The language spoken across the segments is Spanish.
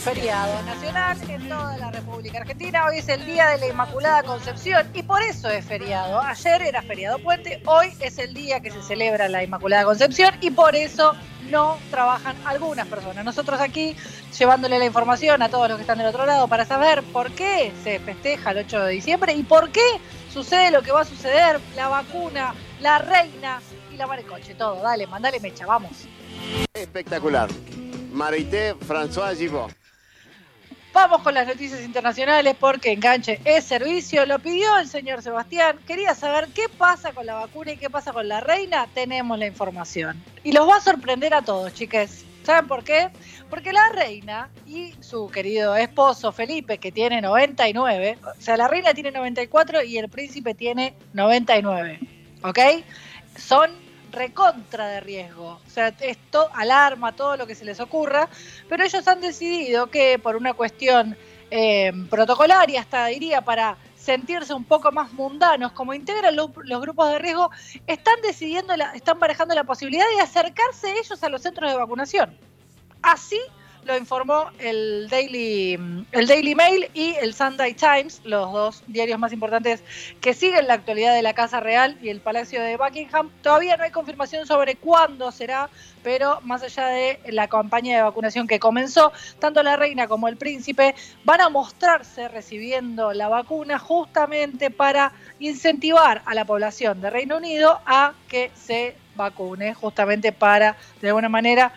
feriado nacional en toda la República Argentina. Hoy es el Día de la Inmaculada Concepción y por eso es feriado. Ayer era feriado puente, hoy es el día que se celebra la Inmaculada Concepción y por eso no trabajan algunas personas. Nosotros aquí llevándole la información a todos los que están del otro lado para saber por qué se festeja el 8 de diciembre y por qué sucede lo que va a suceder, la vacuna, la reina y la maricoche, todo. Dale, mandale mecha, vamos. Espectacular. Marité François Gibot. Vamos con las noticias internacionales porque enganche es servicio. Lo pidió el señor Sebastián. Quería saber qué pasa con la vacuna y qué pasa con la reina. Tenemos la información. Y los va a sorprender a todos, chiques. ¿Saben por qué? Porque la reina y su querido esposo Felipe, que tiene 99, o sea, la reina tiene 94 y el príncipe tiene 99, ¿ok? Son recontra de riesgo. O sea, esto alarma todo lo que se les ocurra, pero ellos han decidido que por una cuestión eh, protocolaria, hasta diría para sentirse un poco más mundanos, como integran lo- los grupos de riesgo, están decidiendo, la- están barajando la posibilidad de acercarse ellos a los centros de vacunación. Así lo informó el Daily, el Daily Mail y el Sunday Times, los dos diarios más importantes que siguen la actualidad de la Casa Real y el Palacio de Buckingham. Todavía no hay confirmación sobre cuándo será, pero más allá de la campaña de vacunación que comenzó, tanto la reina como el príncipe van a mostrarse recibiendo la vacuna justamente para incentivar a la población de Reino Unido a que se vacune, justamente para, de alguna manera,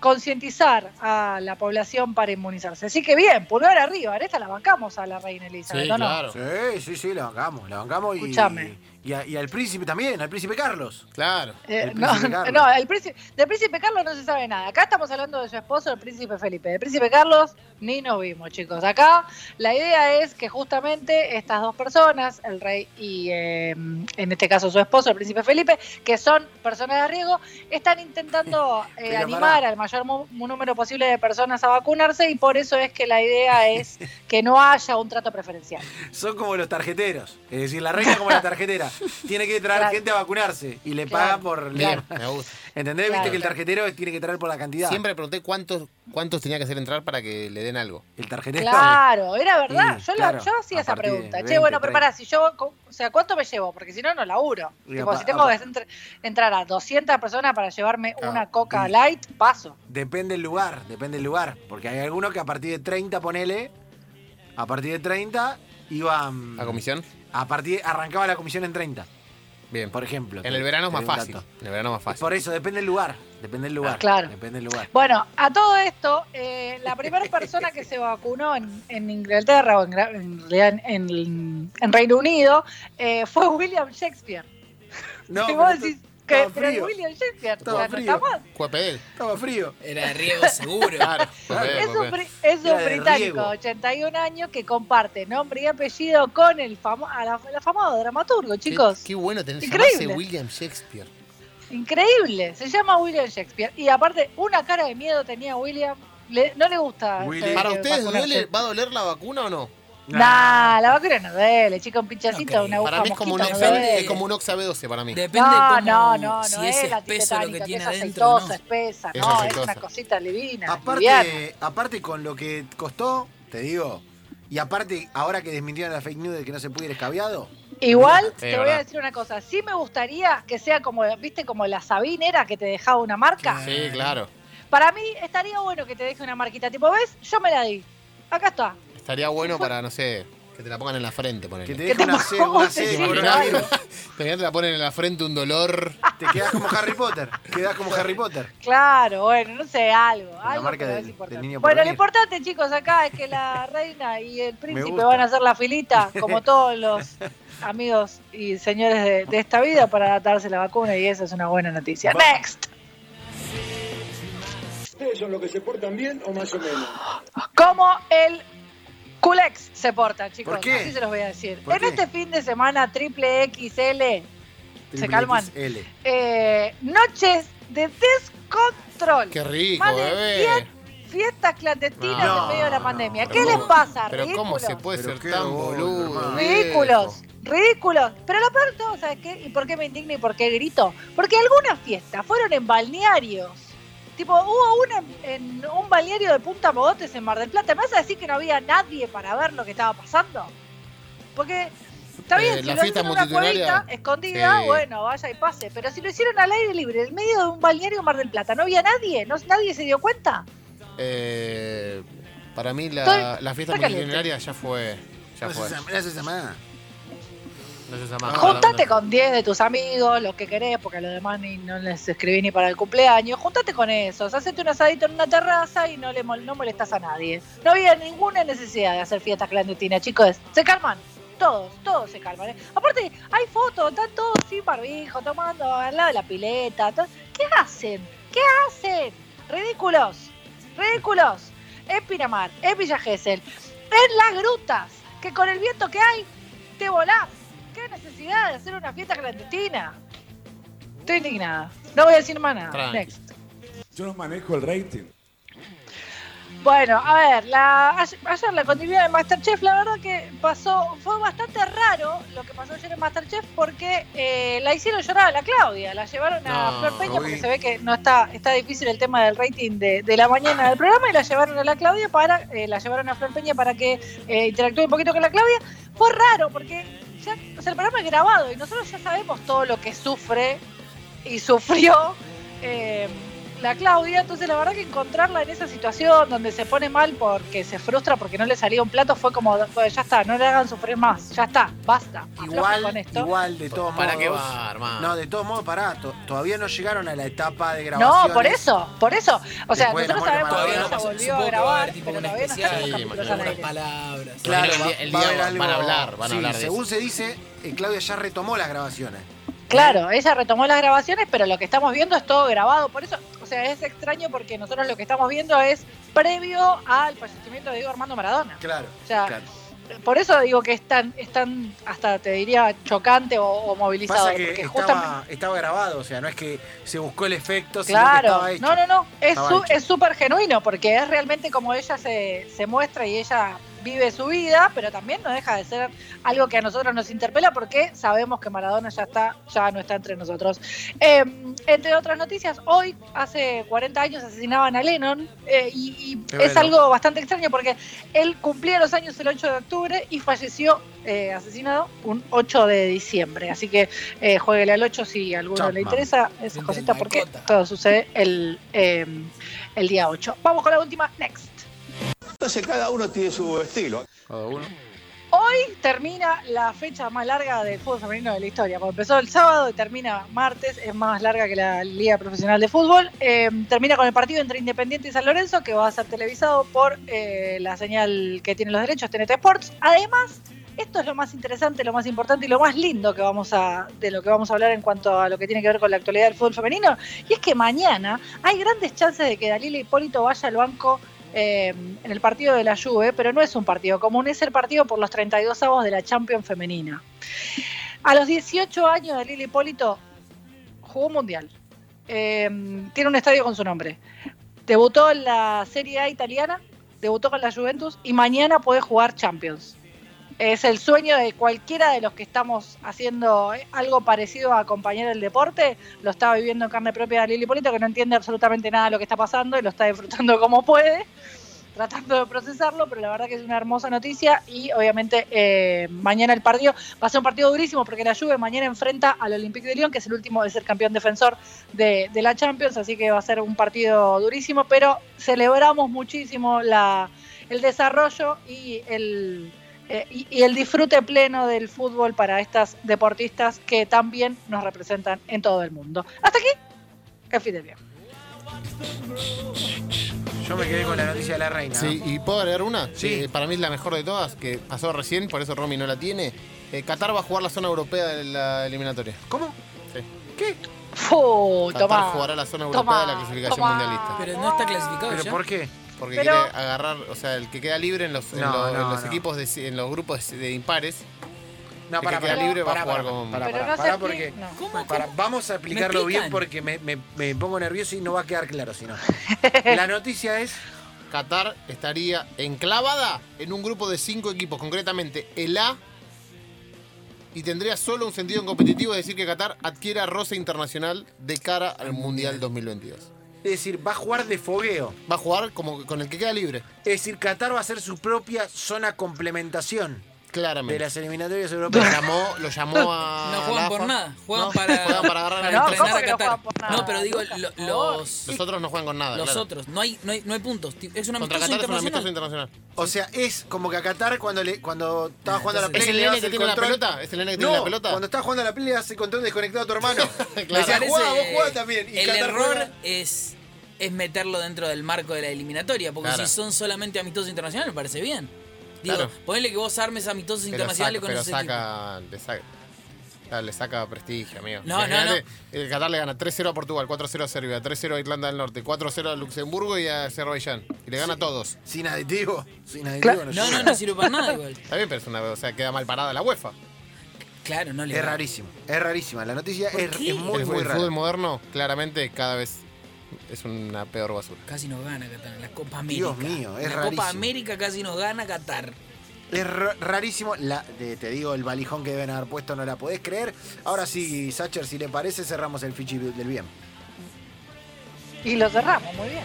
concientizar a la población para inmunizarse. Así que bien, pulgar arriba, en esta la bancamos a la reina Elizabeth, Sí, claro. Sí, sí, sí, la bancamos, la bancamos y, Escuchame. Y, a- y al príncipe también, al príncipe Carlos. Claro. Eh, El no, príncipe Carlos. no, el príncipe, del príncipe Carlos no se sabe nada. Acá estamos hablando de su esposo, el príncipe Felipe. Del príncipe Carlos ni nos vimos, chicos. Acá la idea es que justamente estas dos personas, el rey y eh, en este caso su esposo, el príncipe Felipe, que son personas de riesgo, están intentando eh, animar pará. al mayor mu- número posible de personas a vacunarse y por eso es que la idea es que no haya un trato preferencial. Son como los tarjeteros. Es decir, la reina como la tarjetera. Tiene que traer Claro. gente a vacunarse y le Claro. pagan por... Bien, le- me gusta. ¿Entendés? Claro. Viste que el tarjetero tiene que traer por la cantidad. Siempre pregunté cuántos, cuántos tenía que hacer entrar para que le den algo. El tarjetero. Claro, era verdad. Sí, yo, claro. yo hacía A esa pregunta. che, 20, bueno, pero 30. pará, si yo, o sea, ¿cuánto me llevo? Porque si no, no laburo. Tipo, si tengo que entr- entrar a 200 personas para llevarme Ah, una Coca y- Light, paso. Depende del lugar, depende del lugar. Porque hay algunos que a partir de 30, ponele, a partir de 30 iban... ¿La comisión? A partir, arrancaba la comisión en 30, Bien. por ejemplo. En el verano es más fácil. En el verano es más fácil. Por eso, depende del lugar. Depende del lugar. Ah, claro. Depende del lugar. Bueno, a todo esto, eh, la primera persona que se vacunó en, en Inglaterra o en, en realidad en, en- en Reino Unido eh, fue William Shakespeare. No, pero vos decís que frío. William Shakespeare, Estaba frío. Estaba frío. Era de riego seguro. Claro. Fue Es fue Era un de británico, riego. 81 años, que comparte nombre y apellido con el, famo a la- el afamado dramaturgo, chicos. Qué, qué bueno tener Increíble. llamarse William Shakespeare. Increíble, se llama William Shakespeare. Y aparte, una cara de miedo tenía William. Le- no le gusta. William. eh, ¿Para ustedes duele, va a doler la vacuna o no? Nah, la vacuna no duele, chica, un pinchacito, una aguja Para mí es como, un mosquito, no es como un Oxa B12 para mí. Depende No, cómo, no, no, si no es es espeso lo que titetánica, que tiene es adentro aceitosa, no. espesa, Es no, es una cosita divina. liviana. Aparte, aparte con lo que costó, te digo, y aparte ahora que desmintieron la fake news de que no se ir escabiado, Igual Sí, te voy a decir una cosa, sí me gustaría que sea como, viste, como la Sabinera que te dejaba una marca. Sí, claro. Para mí estaría bueno que te deje una marquita, tipo, ¿ves? Yo me la di. Acá está. Estaría bueno para, no sé, que te la pongan en la frente, que ponele. te Que te una, C, pongo una un C de tecito, coronavirus. Te la ponen en la frente un dolor. Te quedas como Harry Potter. Quedás como Harry Potter. Claro, bueno, no sé, algo. La algo marca del- es importante. del niño por bueno, lo venir. importante, chicos, acá es que la reina y el príncipe gusta. van a hacer la filita, como todos los amigos y señores de, de esta vida, para darse la vacuna, y esa es una buena noticia. Va- Next. ¿Ustedes son los que se portan bien o más o menos? Como el Culex se porta, chicos. ¿Por qué? Así se los voy a decir. ¿Por En qué? este fin de semana triple XL, ¿Se calman? XL. eh, noches de descontrol. Qué rico, Más de bebé. Fiestas clandestinas No, en medio de la pandemia. ¿Qué les pasa? Pero ¿cómo se Ridículos. puede ser tan boludo? Ridículos, ridículos. Pero lo peor de todo, ¿sabes qué? ¿Y por qué me indigno y por qué grito? Porque algunas fiestas fueron en balnearios. Tipo, hubo uno en, en un balneario de Punta Mogotes en Mar del Plata. ¿Me vas a decir que no había nadie para ver lo que estaba pasando? Porque está bien, Eh, si lo en una cuevita escondida, bueno, vaya y pase. Pero si lo hicieron al aire libre, en medio de un balneario en Mar del Plata, ¿no había nadie? ¿No, ¿Nadie se dio cuenta? Eh, para mí la, Estoy- la fiesta multitudinaria ya fue. Ya No fue. se llama- no se llama. No. Juntate con 10 de tus amigos, los que querés, porque a los demás ni, no les escribí ni para el cumpleaños. Juntate con esos, hacete un asadito en una terraza y no le no molestas a nadie. No había ninguna necesidad de hacer fiestas clandestinas, chicos. Se calman. Todos, todos se calman. ¿eh? Aparte, hay fotos, están todos sin barbijo, tomando al lado de la pileta. ¿Qué hacen? ¿Qué hacen? Ridículos, ridículos. En Pinamar, en Villa Gesell, en las grutas, que con el viento que hay, te volás. ¿Qué necesidad de hacer una fiesta clandestina? Estoy indignada. No voy a decir más nada. Tranqui. Next. Yo no manejo el rating. Bueno, a ver, la, ayer, ayer la continuidad de Masterchef, la verdad que pasó, fue bastante raro lo que pasó ayer en Masterchef porque eh, la hicieron llorar a la Claudia, la llevaron a No, Flor Peña porque se ve que no está, está difícil el tema del rating de, de la mañana del programa y la llevaron a la Claudia para, eh, la llevaron a Flor Peña para que eh, interactúe un poquito con la Claudia. Fue raro porque o sea, el programa es grabado y nosotros ya sabemos todo lo que sufre y sufrió eh, la Claudia, entonces la verdad que encontrarla en esa situación donde se pone mal porque se frustra porque no le salía un plato fue como, "Bueno, ya está, no le hagan sufrir más, ya está, basta. Igual, con esto. igual, de todos ¿Para modos. qué va, hermano? No, de todos modos, pará. to- todavía no llegaron a la etapa de grabación. No, por eso, por eso. O sea, Después nosotros sabemos que ella volvió a grabar, tipo pero todavía especial, palabras. Claro, el día- va- a día haber algo- van a hablar, van a hablar de Según eso. se dice, eh, Claudia ya retomó las grabaciones. Claro, ella retomó las grabaciones, pero lo que estamos viendo es todo grabado. Por eso, sea, es extraño porque nosotros lo que estamos viendo es previo al fallecimiento de Diego Armando Maradona. Claro. O sea, claro. por eso digo que es tan, es tan hasta te diría, chocante o, o movilizador. Pasa que porque estaba, justamente. estaba grabado, o sea, no es que se buscó el efecto, sino que Claro, estaba hecho. no, no, no, Estaba es súper genuino porque es realmente como ella se, se muestra y ella vive su vida, pero también no deja de ser algo que a nosotros nos interpela porque sabemos que Maradona ya está, ya no está entre nosotros. Eh, entre otras noticias, hoy, hace 40 años, asesinaban a Lennon eh, y, y Es algo bastante extraño porque él cumplía los años el 8 de octubre y falleció eh, asesinado un 8 de diciembre. Así que eh, jueguele al 8 si a alguno Chapman. le interesa esa Frente cosita al porque todo sucede el, eh, el día 8. Vamos con la última, next. Entonces cada uno tiene su estilo. Cada uno. Hoy termina la fecha más larga del fútbol femenino de la historia. Porque empezó el sábado y termina martes, es más larga que la Liga Profesional de Fútbol. Eh, termina con el partido entre Independiente y San Lorenzo, que va a ser televisado por eh, la señal que tiene los derechos, TNT Sports. Además, esto es lo más interesante, lo más importante y lo más lindo que vamos a, de lo que vamos a hablar en cuanto a lo que tiene que ver con la actualidad del fútbol femenino. Y es que mañana hay grandes chances de que Dalila Hipólito vaya al banco eh, en el partido de la Juve, pero no es un partido común, es el partido por los 32 avos de la Champions femenina. A los 18 años de Lili Hipólito jugó un mundial. Eh, tiene un estadio con su nombre. Debutó en la Serie A italiana, debutó con la Juventus y mañana puede jugar Champions. Es el sueño de cualquiera de los que estamos haciendo algo parecido a acompañar el deporte. Lo está viviendo en carne propia Lili Hipólito, que no entiende absolutamente nada de lo que está pasando y lo está disfrutando como puede tratando de procesarlo, pero la verdad que es una hermosa noticia y obviamente eh, mañana el partido va a ser un partido durísimo porque la Juve mañana enfrenta al Olympique de Lyon, que es el último de ser campeón defensor de, de la Champions, así que va a ser un partido durísimo, pero celebramos muchísimo la, el desarrollo y el, eh, y, y el disfrute pleno del fútbol para estas deportistas que también nos representan en todo el mundo. Hasta aquí, el fin del día. Yo me quedé con la noticia de la reina. Sí, y puedo agregar una, Sí. que para mí es la mejor de todas, que pasó recién, por eso Romy no la tiene. Eh, Qatar va a jugar la zona europea de la eliminatoria. ¿Cómo? Sí. ¿Qué? Fu, Qatar toma. jugará la zona europea Toma, de la clasificación toma. mundialista. Pero no está clasificado ¿Pero ya. por qué? Porque Pero- quiere agarrar, o sea, el que queda libre en los, en No, los- en no, los no. equipos, de, en los grupos de impares, No, El que para, queda para, libre va a para, jugar para, con- para, Pero para, para, porque. ¿Cómo? para- vamos a explicarlo ¿Me bien porque me, me- me pongo nervioso y no va a quedar claro si no. La noticia es Qatar estaría enclavada en un grupo de cinco equipos, concretamente el A, y tendría solo un sentido en competitivo de decir que Qatar adquiera roce internacional de cara al Mundial 2022. Es decir, va a jugar de fogueo. Va a jugar como con el que queda libre. Es decir, Qatar va a hacer su propia zona complementación de Claramente. las eliminatorias europeas. llamó, lo llamó a. No juegan por nada, juegan No, para, juegan para agarrar para a No, entrenar ¿cómo a que no Qatar. juegan por nada? No, pero digo, lo- los, Los otros no juegan con nada. los claro. otros, no hay, no, hay, no hay puntos. Es un Contra amistoso Qatar es un amistoso internacional. internacional. O sea, es como que a Qatar cuando le, cuando estaba Ah, jugando a la entonces- ¿Es Play el le nene das que el tiene la control. pelota? ¿Es el nene que tiene No, la pelota? cuando estaba jugando a la Play le das el control desconectado a tu hermano. Le Claro. decía, Parece- jugá, vos jugás también. Y el Qatar error juega. es, es meterlo dentro del marco de la eliminatoria, porque Claro. si son solamente amistosos internacionales, me parece bien. Digo, Claro. ponele que vos armes amistosos Pero, internacionales saca, con pero ese saca, le saca, claro, le saca prestigio, amigo. No, no, Imagínate, El Qatar le gana 3-0 a Portugal, 4-0 a Serbia, 3-0 a Irlanda del Norte, 4-0 a Luxemburgo y a Azerbaiyán. Y le gana a todos. Sin aditivo. Sin aditivo tipo. No, no, no sirve para nada igual. Está bien, pero es una, o sea, queda mal parada la UEFA. Claro, no le Es rarísimo. Es rarísima. La noticia ¿Por es, muy, el, muy el rara. fútbol moderno, claramente, cada vez es una peor basura. Casi nos gana Qatar en la Copa América. Dios mío, es En la rarísimo. Copa América casi nos gana Qatar. Es ra- rarísimo. La, de- te digo, el valijón que deben haber puesto no la podés creer. Ahora sí, Sacher, si le parece, cerramos el fichi del bien. Y lo cerramos, muy bien.